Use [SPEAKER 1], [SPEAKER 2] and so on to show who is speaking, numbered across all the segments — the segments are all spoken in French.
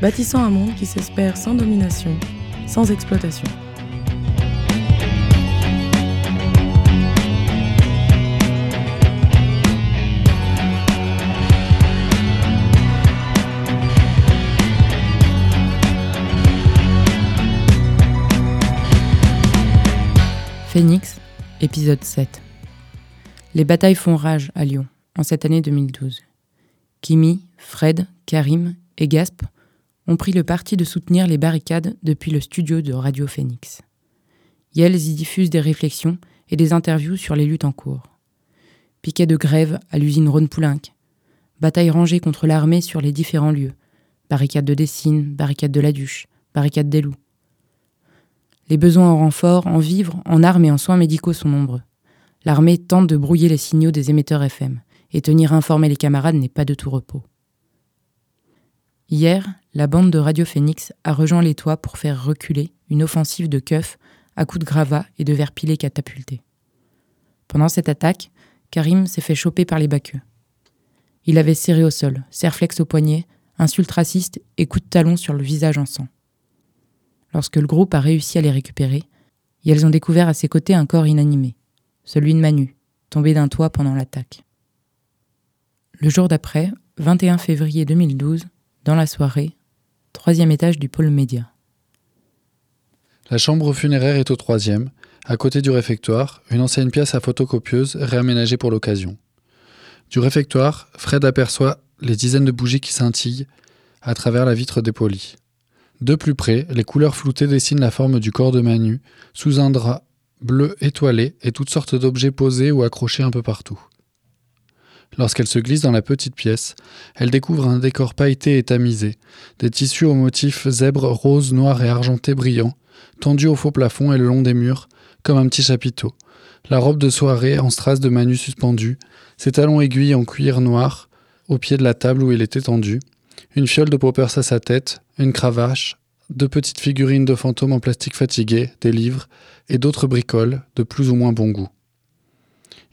[SPEAKER 1] bâtissant un monde qui s'espère sans domination, sans exploitation.
[SPEAKER 2] Phoenix, épisode 7. Les batailles font rage à Lyon en cette année 2012. Kimi, Fred, Karim et Gasp ont pris le parti de soutenir les barricades depuis le studio de Radio Phoenix. Yels y diffuse des réflexions et des interviews sur les luttes en cours. Piquet de grève à l'usine Rhône-Poulenc. Bataille rangée contre l'armée sur les différents lieux. Barricade de Dessine, barricade de la Duche, barricade des Loups. Les besoins en renfort, en vivres, en armes et en soins médicaux sont nombreux. L'armée tente de brouiller les signaux des émetteurs FM, et tenir informés les camarades n'est pas de tout repos. Hier, la bande de Radio Phoenix a rejoint les toits pour faire reculer une offensive de keufs à coups de gravats et de verres pilés catapultés. Pendant cette attaque, Karim s'est fait choper par les baqueux. Il avait serré au sol, serflex au poignet, insultes racistes et coups de talon sur le visage en sang. Lorsque le groupe a réussi à les récupérer, elles ont découvert à ses côtés un corps inanimé, celui de Manu, tombé d'un toit pendant l'attaque. Le jour d'après, 21 février 2012, dans la soirée, troisième étage du pôle média.
[SPEAKER 3] La chambre funéraire est au troisième, à côté du réfectoire, une ancienne pièce à photocopieuse réaménagée pour l'occasion. Du réfectoire, Fred aperçoit les dizaines de bougies qui scintillent à travers la vitre dépolie. De plus près, les couleurs floutées dessinent la forme du corps de Manu, sous un drap bleu étoilé et toutes sortes d'objets posés ou accrochés un peu partout. Lorsqu'elle se glisse dans la petite pièce, elle découvre un décor pailleté et tamisé, des tissus aux motifs zèbre, rose, noir et argenté brillants, tendus au faux plafond et le long des murs, comme un petit chapiteau. La robe de soirée en strass de Manu suspendue, ses talons aiguilles en cuir noir, au pied de la table où il était tendu, une fiole de poppers à sa tête, une cravache, deux petites figurines de fantômes en plastique fatigué, des livres et d'autres bricoles de plus ou moins bon goût.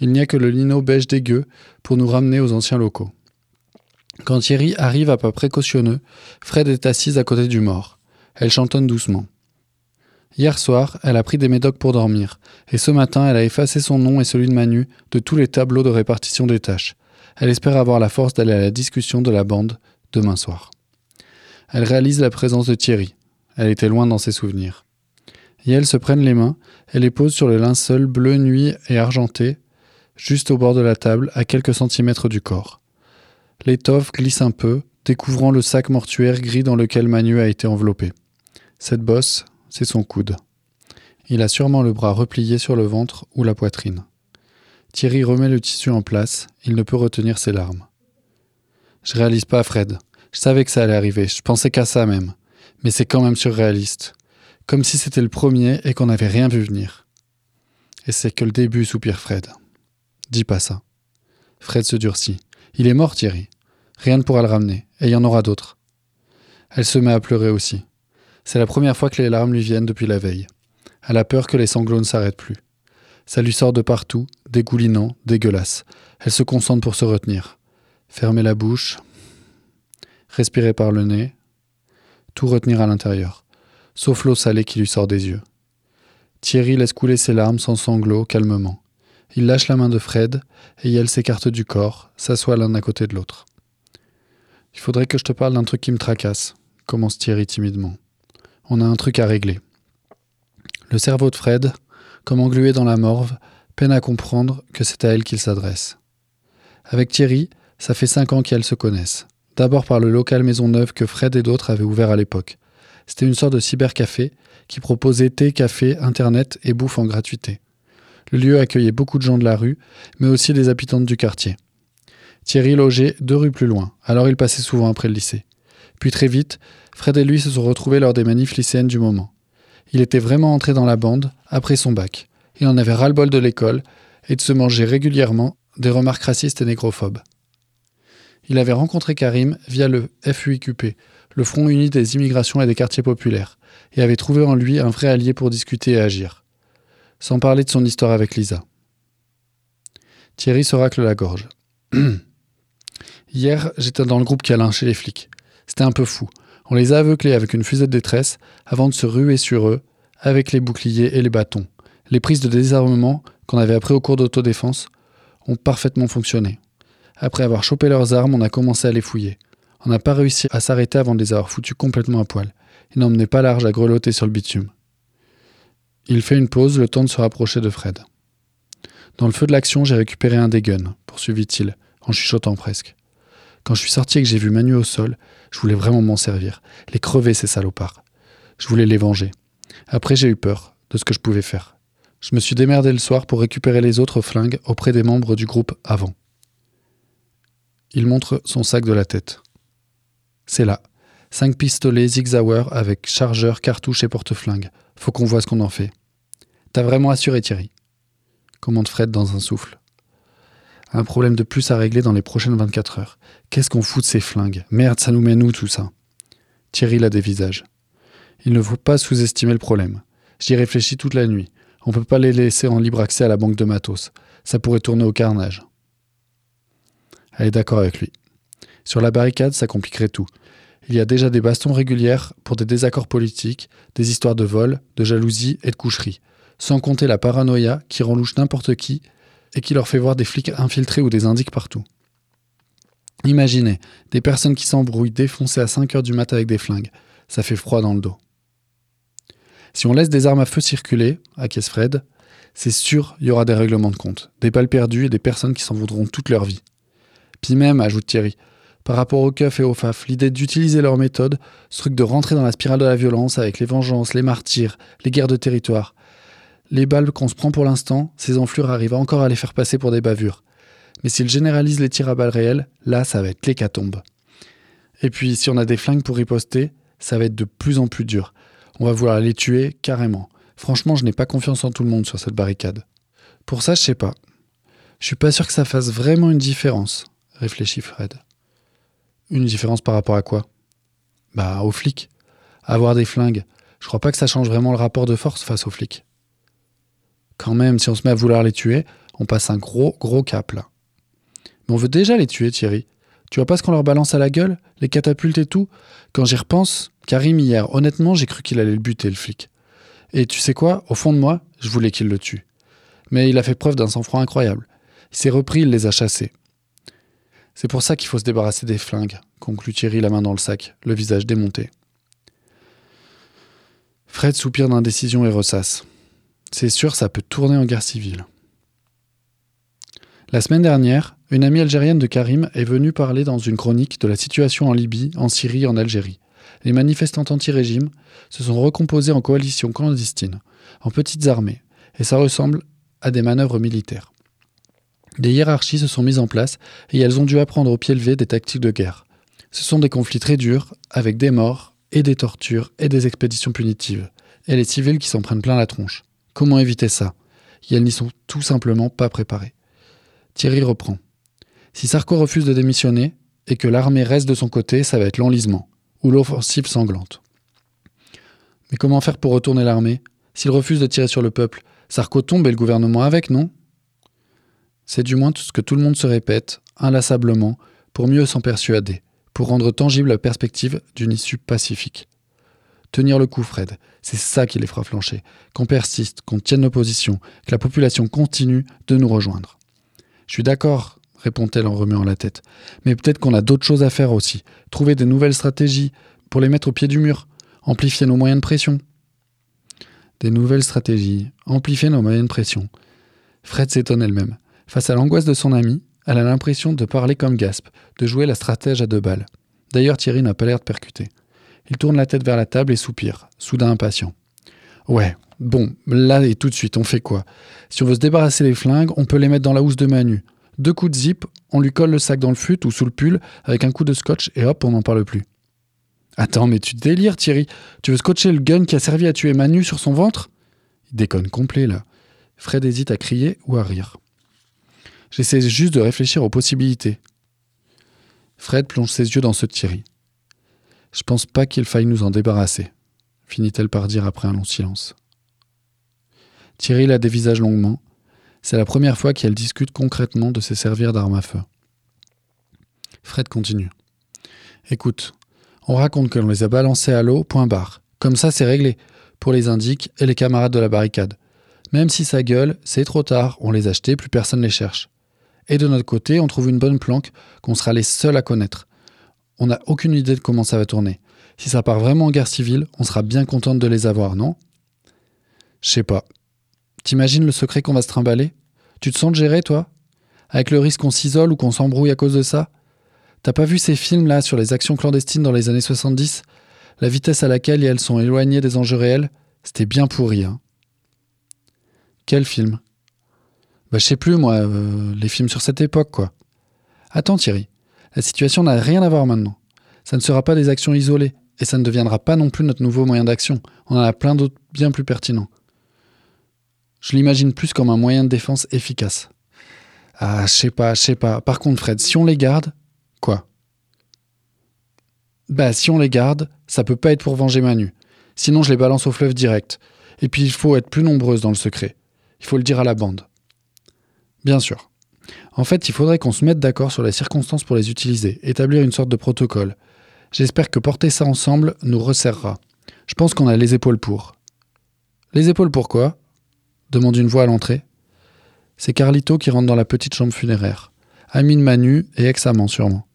[SPEAKER 3] Il n'y a que le lino beige dégueu pour nous ramener aux anciens locaux. Quand Thierry arrive à pas précautionneux, Fred est assise à côté du mort. Elle chantonne doucement. Hier soir, elle a pris des médocs pour dormir, et ce matin, elle a effacé son nom et celui de Manu de tous les tableaux de répartition des tâches. Elle espère avoir la force d'aller à la discussion de la bande demain soir. Elle réalise la présence de Thierry. Elle était loin dans ses souvenirs. Et elles se prennent les mains et les posent sur le linceul bleu nuit et argenté, juste au bord de la table, à quelques centimètres du corps. L'étoffe glisse un peu, découvrant le sac mortuaire gris dans lequel Manu a été enveloppé. Cette bosse, c'est son coude. Il a sûrement le bras replié sur le ventre ou la poitrine. Thierry remet le tissu en place, il ne peut retenir ses larmes. Je réalise pas, Fred. Je savais que ça allait arriver, je pensais qu'à ça même. Mais c'est quand même surréaliste. Comme si c'était le premier et qu'on n'avait rien vu venir. Et c'est que le début, soupire Fred. Dis pas ça. Fred se durcit. Il est mort, Thierry. Rien ne pourra le ramener, et il y en aura d'autres. Elle se met à pleurer aussi. C'est la première fois que les larmes lui viennent depuis la veille. Elle a peur que les sanglots ne s'arrêtent plus. Ça lui sort de partout, dégoulinant, dégueulasse. Elle se concentre pour se retenir. Fermer la bouche, respirer par le nez, tout retenir à l'intérieur, sauf l'eau salée qui lui sort des yeux. Thierry laisse couler ses larmes sans sanglots, calmement. Il lâche la main de Fred, et elle s'écarte du corps, s'assoit l'un à côté de l'autre. Il faudrait que je te parle d'un truc qui me tracasse, commence Thierry timidement. On a un truc à régler. Le cerveau de Fred, comme englué dans la morve, peine à comprendre que c'est à elle qu'il s'adresse. Avec Thierry, ça fait cinq ans qu'elles se connaissent. D'abord par le local Maisonneuve que Fred et d'autres avaient ouvert à l'époque. C'était une sorte de cybercafé qui proposait thé, café, internet et bouffe en gratuité. Le lieu accueillait beaucoup de gens de la rue, mais aussi des habitantes du quartier. Thierry logeait deux rues plus loin, alors il passait souvent après le lycée. Puis très vite, Fred et lui se sont retrouvés lors des manifs lycéennes du moment. Il était vraiment entré dans la bande après son bac. Il en avait ras-le-bol de l'école et de se manger régulièrement des remarques racistes et négrophobes. Il avait rencontré Karim via le FUIQP, le Front uni des immigrations et des quartiers populaires, et avait trouvé en lui un vrai allié pour discuter et agir. Sans parler de son histoire avec Lisa. Thierry se racle la gorge. Hier, j'étais dans le groupe qui a lynché les flics. C'était un peu fou. On les a aveuglés avec une fusée de détresse avant de se ruer sur eux avec les boucliers et les bâtons. Les prises de désarmement qu'on avait appris au cours d'autodéfense ont parfaitement fonctionné. Après avoir chopé leurs armes, on a commencé à les fouiller. On n'a pas réussi à s'arrêter avant de les avoir foutus complètement à poil. Ils n'emmenaient pas large à grelotter sur le bitume. Il fait une pause, le temps de se rapprocher de Fred. Dans le feu de l'action, j'ai récupéré un des guns, poursuivit-il, en chuchotant presque. Quand je suis sorti et que j'ai vu Manu au sol, je voulais vraiment m'en servir, les crever ces salopards. Je voulais les venger. Après, j'ai eu peur de ce que je pouvais faire. Je me suis démerdé le soir pour récupérer les autres flingues auprès des membres du groupe avant. Il montre son sac de la tête. C'est là. Cinq pistolets Zigzauer avec chargeur, cartouche et porte-flingue. Faut qu'on voit ce qu'on en fait. T'as vraiment assuré, Thierry commande Fred dans un souffle. Un problème de plus à régler dans les prochaines 24 heures. Qu'est-ce qu'on fout de ces flingues? Merde, ça nous met nous tout ça Thierry l'a des visages. Il ne faut pas sous-estimer le problème. J'y réfléchis toute la nuit. On ne peut pas les laisser en libre accès à la banque de matos. Ça pourrait tourner au carnage. Elle est d'accord avec lui. Sur la barricade, ça compliquerait tout. Il y a déjà des bastons régulières pour des désaccords politiques, des histoires de vol, de jalousie et de coucherie, sans compter la paranoïa qui rend louche n'importe qui et qui leur fait voir des flics infiltrés ou des indiques partout. Imaginez, des personnes qui s'embrouillent défoncées à 5 heures du matin avec des flingues. Ça fait froid dans le dos. Si on laisse des armes à feu circuler, à Fred, c'est sûr, il y aura des règlements de compte, des balles perdues et des personnes qui s'en voudront toute leur vie. Puis même, ajoute Thierry, par rapport aux keufs et aux faf, l'idée d'utiliser leur méthode, ce truc de rentrer dans la spirale de la violence avec les vengeances, les martyrs, les guerres de territoire. Les balles qu'on se prend pour l'instant, ces enflures arrivent encore à les faire passer pour des bavures. Mais s'ils généralisent les tirs à balles réelles, là, ça va être l'hécatombe. Et puis, si on a des flingues pour riposter, ça va être de plus en plus dur. On va vouloir les tuer carrément. Franchement, je n'ai pas confiance en tout le monde sur cette barricade. Pour ça, je sais pas. Je suis pas sûr que ça fasse vraiment une différence réfléchit Fred. Une différence par rapport à quoi? Bah, aux flics. Avoir des flingues. Je crois pas que ça change vraiment le rapport de force face aux flics. Quand même, si on se met à vouloir les tuer, on passe un gros, gros cap là. Mais on veut déjà les tuer, Thierry. Tu vois pas ce qu'on leur balance à la gueule Les catapultes et tout? Quand j'y repense, Karim hier, honnêtement, j'ai cru qu'il allait le buter, le flic. Et tu sais quoi? Au fond de moi, je voulais qu'il le tue. Mais il a fait preuve d'un sang-froid incroyable. Il s'est repris, il les a chassés. C'est pour ça qu'il faut se débarrasser des flingues, conclut Thierry la main dans le sac, le visage démonté. Fred soupire d'indécision et ressasse. C'est sûr, ça peut tourner en guerre civile. La semaine dernière, une amie algérienne de Karim est venue parler dans une chronique de la situation en Libye, en Syrie en Algérie. Les manifestants anti-régime se sont recomposés en coalitions clandestines, en petites armées, et ça ressemble à des manœuvres militaires. Des hiérarchies se sont mises en place et elles ont dû apprendre au pied levé des tactiques de guerre. Ce sont des conflits très durs, avec des morts, et des tortures, et des expéditions punitives, et les civils qui s'en prennent plein la tronche. Comment éviter ça? Et elles n'y sont tout simplement pas préparées. Thierry reprend. Si Sarko refuse de démissionner, et que l'armée reste de son côté, ça va être l'enlisement, ou l'offensive sanglante. Mais comment faire pour retourner l'armée? S'il refuse de tirer sur le peuple, Sarko tombe et le gouvernement avec, non? C'est du moins tout ce que tout le monde se répète, inlassablement, pour mieux s'en persuader, pour rendre tangible la perspective d'une issue pacifique. Tenir le coup, Fred, c'est ça qui les fera flancher. Qu'on persiste, qu'on tienne nos positions, que la population continue de nous rejoindre. Je suis d'accord, répond-elle en remuant la tête. Mais peut-être qu'on a d'autres choses à faire aussi. Trouver des nouvelles stratégies pour les mettre au pied du mur. Amplifier nos moyens de pression. Des nouvelles stratégies. Amplifier nos moyens de pression. Fred s'étonne elle-même. Face à l'angoisse de son ami, elle a l'impression de parler comme Gasp, de jouer la stratège à deux balles. D'ailleurs, Thierry n'a pas l'air de percuter. Il tourne la tête vers la table et soupire, soudain impatient. Ouais, bon, là et tout de suite, on fait quoi? Si on veut se débarrasser des flingues, on peut les mettre dans la housse de Manu. Deux coups de zip, on lui colle le sac dans le fut ou sous le pull avec un coup de scotch et hop, on n'en parle plus. Attends, mais tu délires, Thierry. Tu veux scotcher le gun qui a servi à tuer Manu sur son ventre? Il déconne complet, là. Fred hésite à crier ou à rire. J'essaie juste de réfléchir aux possibilités. Fred plonge ses yeux dans ceux de Thierry. Je pense pas qu'il faille nous en débarrasser, finit-elle par dire après un long silence. Thierry la dévisage longuement. C'est la première fois qu'elle discute concrètement de se servir d'armes à feu. Fred continue. Écoute, on raconte que l'on les a balancés à l'eau, point barre. Comme ça, c'est réglé, pour les indiques et les camarades de la barricade. Même si ça gueule, c'est trop tard, on les a achetés, plus personne les cherche. Et de notre côté, on trouve une bonne planque qu'on sera les seuls à connaître. On n'a aucune idée de comment ça va tourner. Si ça part vraiment en guerre civile, on sera bien contente de les avoir, non? Je sais pas. T'imagines le secret qu'on va se trimballer? Tu te sens gérer, toi? Avec le risque qu'on s'isole ou qu'on s'embrouille à cause de ça? T'as pas vu ces films-là sur les actions clandestines dans les années 70 La vitesse à laquelle elles sont éloignées des enjeux réels? C'était bien pourri, hein. Quel film? Bah je sais plus, moi, euh, les films sur cette époque, quoi. Attends Thierry, la situation n'a rien à voir maintenant. Ça ne sera pas des actions isolées, et ça ne deviendra pas non plus notre nouveau moyen d'action. On en a plein d'autres bien plus pertinents. Je l'imagine plus comme un moyen de défense efficace. Ah, je sais pas, je sais pas. Par contre, Fred, si on les garde, quoi? Bah, si on les garde, ça peut pas être pour venger Manu. Sinon, je les balance au fleuve direct. Et puis, il faut être plus nombreuse dans le secret. Il faut le dire à la bande. Bien sûr. En fait, il faudrait qu'on se mette d'accord sur les circonstances pour les utiliser, établir une sorte de protocole. J'espère que porter ça ensemble nous resserrera. Je pense qu'on a les épaules pour. Les épaules pour quoi? Demande une voix à l'entrée. C'est Carlito qui rentre dans la petite chambre funéraire. Ami de Manu et ex-amant sûrement.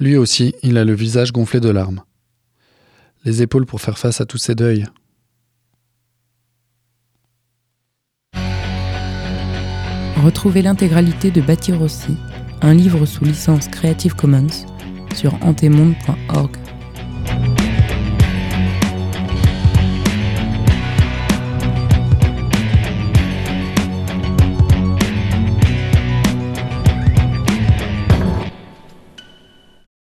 [SPEAKER 3] Lui aussi, il a le visage gonflé de larmes. Les épaules pour faire face à tous ces deuils.
[SPEAKER 2] Retrouvez l'intégralité de Bâtir aussi, un livre sous licence Creative Commons, sur antemonde.org.